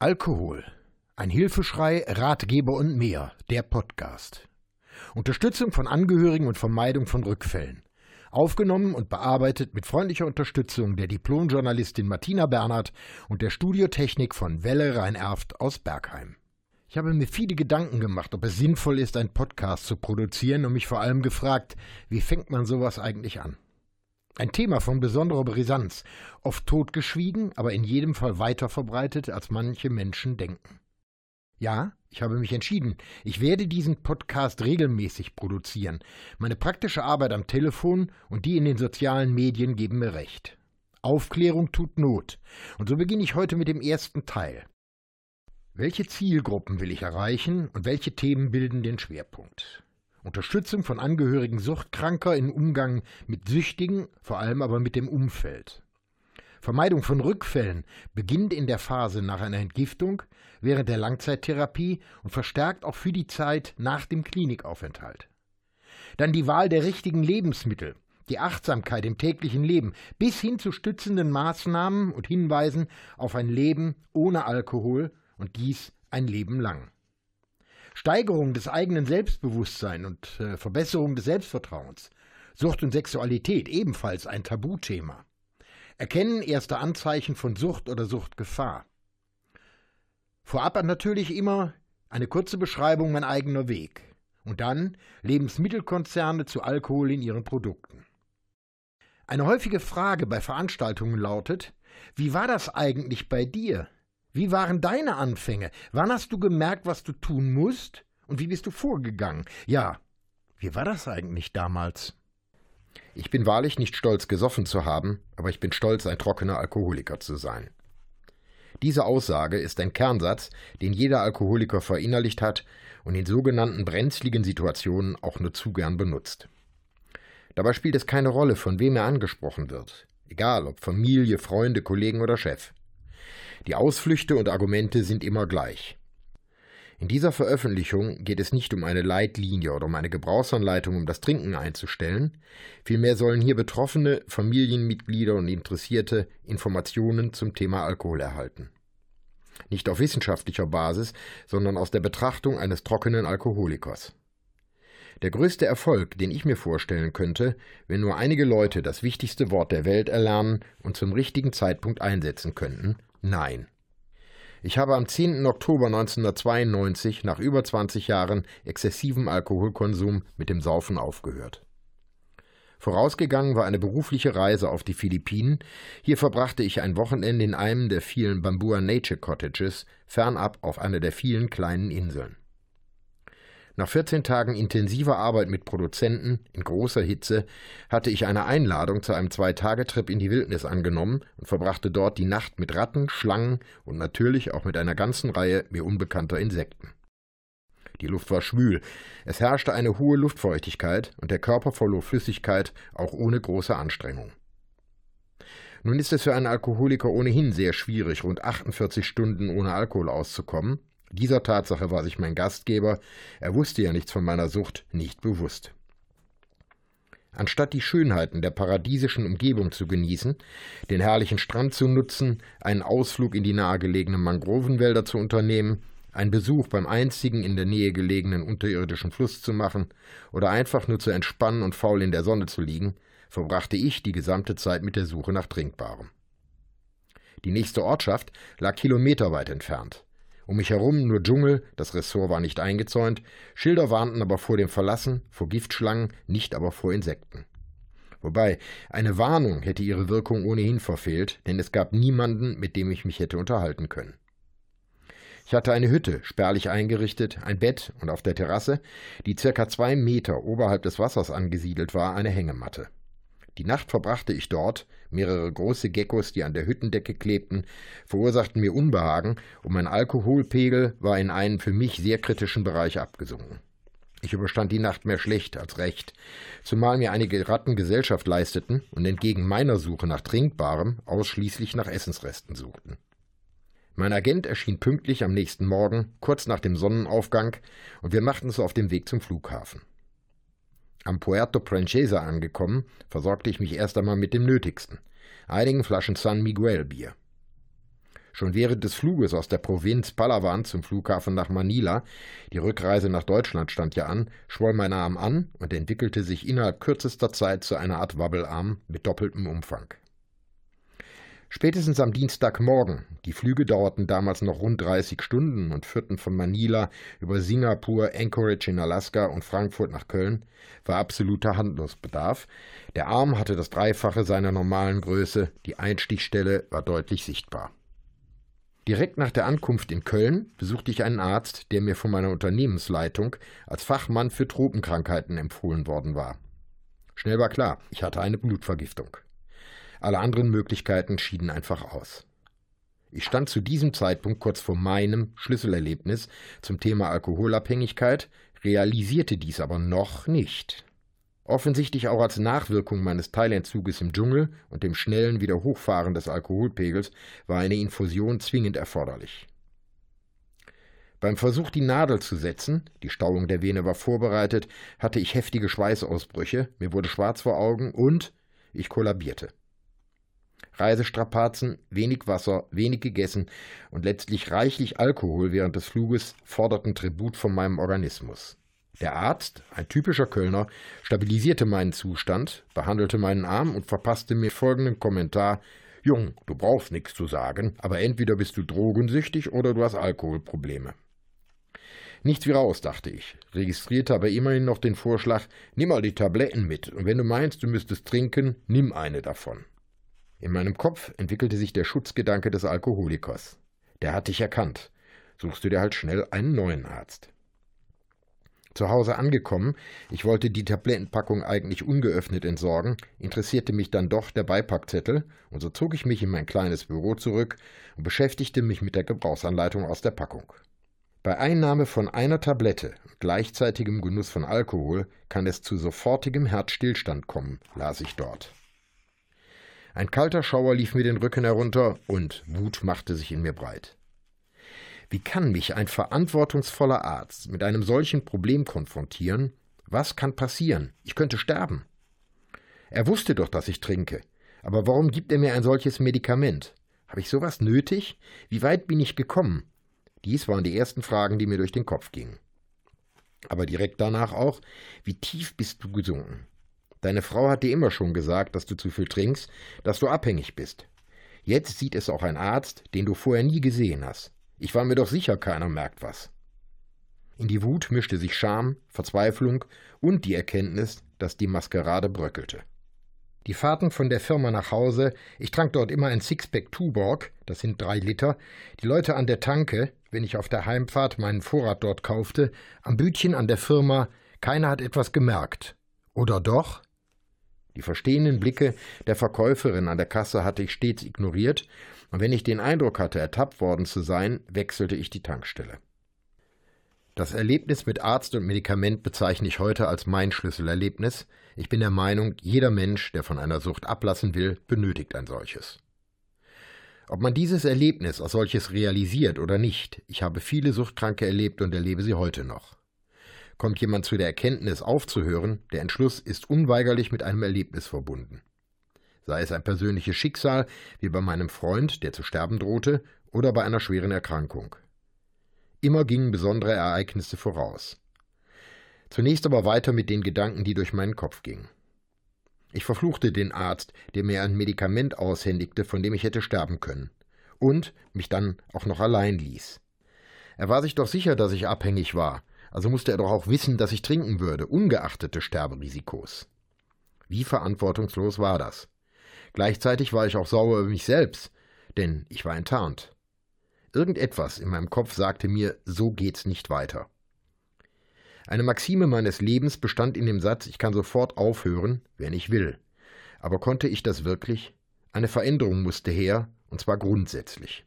Alkohol. Ein Hilfeschrei, Ratgeber und mehr. Der Podcast. Unterstützung von Angehörigen und Vermeidung von Rückfällen. Aufgenommen und bearbeitet mit freundlicher Unterstützung der Diplomjournalistin Martina Bernhard und der Studiotechnik von Welle Rhein-Erft aus Bergheim. Ich habe mir viele Gedanken gemacht, ob es sinnvoll ist, einen Podcast zu produzieren und mich vor allem gefragt, wie fängt man sowas eigentlich an? Ein Thema von besonderer Brisanz, oft totgeschwiegen, aber in jedem Fall weiter verbreitet, als manche Menschen denken. Ja, ich habe mich entschieden. Ich werde diesen Podcast regelmäßig produzieren. Meine praktische Arbeit am Telefon und die in den sozialen Medien geben mir recht. Aufklärung tut Not. Und so beginne ich heute mit dem ersten Teil. Welche Zielgruppen will ich erreichen und welche Themen bilden den Schwerpunkt? Unterstützung von Angehörigen Suchtkranker im Umgang mit Süchtigen, vor allem aber mit dem Umfeld. Vermeidung von Rückfällen beginnt in der Phase nach einer Entgiftung, während der Langzeittherapie und verstärkt auch für die Zeit nach dem Klinikaufenthalt. Dann die Wahl der richtigen Lebensmittel, die Achtsamkeit im täglichen Leben bis hin zu stützenden Maßnahmen und Hinweisen auf ein Leben ohne Alkohol und dies ein Leben lang. Steigerung des eigenen Selbstbewusstseins und äh, Verbesserung des Selbstvertrauens. Sucht und Sexualität ebenfalls ein Tabuthema. Erkennen erste Anzeichen von Sucht oder Suchtgefahr. Vorab natürlich immer eine kurze Beschreibung mein eigener Weg. Und dann Lebensmittelkonzerne zu Alkohol in ihren Produkten. Eine häufige Frage bei Veranstaltungen lautet, wie war das eigentlich bei dir? Wie waren deine Anfänge? Wann hast du gemerkt, was du tun musst? Und wie bist du vorgegangen? Ja, wie war das eigentlich damals? Ich bin wahrlich nicht stolz, gesoffen zu haben, aber ich bin stolz, ein trockener Alkoholiker zu sein. Diese Aussage ist ein Kernsatz, den jeder Alkoholiker verinnerlicht hat und in sogenannten brenzligen Situationen auch nur zu gern benutzt. Dabei spielt es keine Rolle, von wem er angesprochen wird, egal ob Familie, Freunde, Kollegen oder Chef. Die Ausflüchte und Argumente sind immer gleich. In dieser Veröffentlichung geht es nicht um eine Leitlinie oder um eine Gebrauchsanleitung, um das Trinken einzustellen, vielmehr sollen hier Betroffene, Familienmitglieder und Interessierte Informationen zum Thema Alkohol erhalten. Nicht auf wissenschaftlicher Basis, sondern aus der Betrachtung eines trockenen Alkoholikers. Der größte Erfolg, den ich mir vorstellen könnte, wenn nur einige Leute das wichtigste Wort der Welt erlernen und zum richtigen Zeitpunkt einsetzen könnten, Nein. Ich habe am 10. Oktober 1992 nach über 20 Jahren exzessivem Alkoholkonsum mit dem Saufen aufgehört. Vorausgegangen war eine berufliche Reise auf die Philippinen. Hier verbrachte ich ein Wochenende in einem der vielen Bambua Nature Cottages, fernab auf einer der vielen kleinen Inseln. Nach 14 Tagen intensiver Arbeit mit Produzenten in großer Hitze hatte ich eine Einladung zu einem Zwei-Tage-Trip in die Wildnis angenommen und verbrachte dort die Nacht mit Ratten, Schlangen und natürlich auch mit einer ganzen Reihe mir unbekannter Insekten. Die Luft war schwül, es herrschte eine hohe Luftfeuchtigkeit und der Körper verlor Flüssigkeit auch ohne große Anstrengung. Nun ist es für einen Alkoholiker ohnehin sehr schwierig, rund 48 Stunden ohne Alkohol auszukommen, dieser Tatsache war sich mein Gastgeber, er wusste ja nichts von meiner Sucht, nicht bewusst. Anstatt die Schönheiten der paradiesischen Umgebung zu genießen, den herrlichen Strand zu nutzen, einen Ausflug in die nahegelegenen Mangrovenwälder zu unternehmen, einen Besuch beim einzigen in der Nähe gelegenen unterirdischen Fluss zu machen oder einfach nur zu entspannen und faul in der Sonne zu liegen, verbrachte ich die gesamte Zeit mit der Suche nach Trinkbarem. Die nächste Ortschaft lag kilometerweit entfernt. Um mich herum nur Dschungel, das Ressort war nicht eingezäunt, Schilder warnten aber vor dem Verlassen, vor Giftschlangen, nicht aber vor Insekten. Wobei, eine Warnung hätte ihre Wirkung ohnehin verfehlt, denn es gab niemanden, mit dem ich mich hätte unterhalten können. Ich hatte eine Hütte, spärlich eingerichtet, ein Bett und auf der Terrasse, die circa zwei Meter oberhalb des Wassers angesiedelt war, eine Hängematte. Die Nacht verbrachte ich dort, mehrere große Geckos, die an der Hüttendecke klebten, verursachten mir Unbehagen, und mein Alkoholpegel war in einen für mich sehr kritischen Bereich abgesunken. Ich überstand die Nacht mehr schlecht als recht, zumal mir einige Ratten Gesellschaft leisteten und entgegen meiner Suche nach Trinkbarem ausschließlich nach Essensresten suchten. Mein Agent erschien pünktlich am nächsten Morgen, kurz nach dem Sonnenaufgang, und wir machten uns auf den Weg zum Flughafen. Am Puerto Princesa angekommen, versorgte ich mich erst einmal mit dem Nötigsten, einigen Flaschen San Miguel Bier. Schon während des Fluges aus der Provinz Palawan zum Flughafen nach Manila, die Rückreise nach Deutschland stand ja an, schwoll mein Arm an und entwickelte sich innerhalb kürzester Zeit zu einer Art Wabbelarm mit doppeltem Umfang. Spätestens am Dienstagmorgen, die Flüge dauerten damals noch rund 30 Stunden und führten von Manila über Singapur, Anchorage in Alaska und Frankfurt nach Köln, war absoluter Handlungsbedarf. Der Arm hatte das Dreifache seiner normalen Größe, die Einstichstelle war deutlich sichtbar. Direkt nach der Ankunft in Köln besuchte ich einen Arzt, der mir von meiner Unternehmensleitung als Fachmann für Tropenkrankheiten empfohlen worden war. Schnell war klar, ich hatte eine Blutvergiftung. Alle anderen Möglichkeiten schieden einfach aus. Ich stand zu diesem Zeitpunkt kurz vor meinem Schlüsselerlebnis zum Thema Alkoholabhängigkeit, realisierte dies aber noch nicht. Offensichtlich auch als Nachwirkung meines Teilentzuges im Dschungel und dem schnellen Wiederhochfahren des Alkoholpegels war eine Infusion zwingend erforderlich. Beim Versuch, die Nadel zu setzen, die Stauung der Vene war vorbereitet, hatte ich heftige Schweißausbrüche, mir wurde schwarz vor Augen und ich kollabierte. Reisestrapazen, wenig Wasser, wenig gegessen und letztlich reichlich Alkohol während des Fluges forderten Tribut von meinem Organismus. Der Arzt, ein typischer Kölner, stabilisierte meinen Zustand, behandelte meinen Arm und verpasste mir folgenden Kommentar Jung, du brauchst nichts zu sagen, aber entweder bist du drogensüchtig oder du hast Alkoholprobleme. Nichts wie raus, dachte ich, registrierte aber immerhin noch den Vorschlag, nimm mal die Tabletten mit, und wenn du meinst, du müsstest trinken, nimm eine davon. In meinem Kopf entwickelte sich der Schutzgedanke des Alkoholikers. Der hat dich erkannt. Suchst du dir halt schnell einen neuen Arzt. Zu Hause angekommen, ich wollte die Tablettenpackung eigentlich ungeöffnet entsorgen, interessierte mich dann doch der Beipackzettel, und so zog ich mich in mein kleines Büro zurück und beschäftigte mich mit der Gebrauchsanleitung aus der Packung. Bei Einnahme von einer Tablette und gleichzeitigem Genuss von Alkohol kann es zu sofortigem Herzstillstand kommen, las ich dort. Ein kalter Schauer lief mir den Rücken herunter und Wut machte sich in mir breit. Wie kann mich ein verantwortungsvoller Arzt mit einem solchen Problem konfrontieren? Was kann passieren? Ich könnte sterben. Er wusste doch, dass ich trinke. Aber warum gibt er mir ein solches Medikament? Habe ich sowas nötig? Wie weit bin ich gekommen? Dies waren die ersten Fragen, die mir durch den Kopf gingen. Aber direkt danach auch, wie tief bist du gesunken? Deine Frau hat dir immer schon gesagt, dass du zu viel trinkst, dass du abhängig bist. Jetzt sieht es auch ein Arzt, den du vorher nie gesehen hast. Ich war mir doch sicher, keiner merkt was. In die Wut mischte sich Scham, Verzweiflung und die Erkenntnis, dass die Maskerade bröckelte. Die Fahrten von der Firma nach Hause, ich trank dort immer ein Sixpack Tuborg, das sind drei Liter, die Leute an der Tanke, wenn ich auf der Heimfahrt meinen Vorrat dort kaufte, am Bütchen an der Firma, keiner hat etwas gemerkt. Oder doch? Die verstehenden Blicke der Verkäuferin an der Kasse hatte ich stets ignoriert, und wenn ich den Eindruck hatte, ertappt worden zu sein, wechselte ich die Tankstelle. Das Erlebnis mit Arzt und Medikament bezeichne ich heute als mein Schlüsselerlebnis. Ich bin der Meinung, jeder Mensch, der von einer Sucht ablassen will, benötigt ein solches. Ob man dieses Erlebnis als solches realisiert oder nicht, ich habe viele Suchtkranke erlebt und erlebe sie heute noch. Kommt jemand zu der Erkenntnis aufzuhören, der Entschluss ist unweigerlich mit einem Erlebnis verbunden. Sei es ein persönliches Schicksal, wie bei meinem Freund, der zu sterben drohte, oder bei einer schweren Erkrankung. Immer gingen besondere Ereignisse voraus. Zunächst aber weiter mit den Gedanken, die durch meinen Kopf gingen. Ich verfluchte den Arzt, der mir ein Medikament aushändigte, von dem ich hätte sterben können, und mich dann auch noch allein ließ. Er war sich doch sicher, dass ich abhängig war, also musste er doch auch wissen, dass ich trinken würde, ungeachtet des Sterberisikos. Wie verantwortungslos war das? Gleichzeitig war ich auch sauer über mich selbst, denn ich war enttarnt. Irgendetwas in meinem Kopf sagte mir, so geht's nicht weiter. Eine Maxime meines Lebens bestand in dem Satz, ich kann sofort aufhören, wenn ich will. Aber konnte ich das wirklich? Eine Veränderung musste her, und zwar grundsätzlich.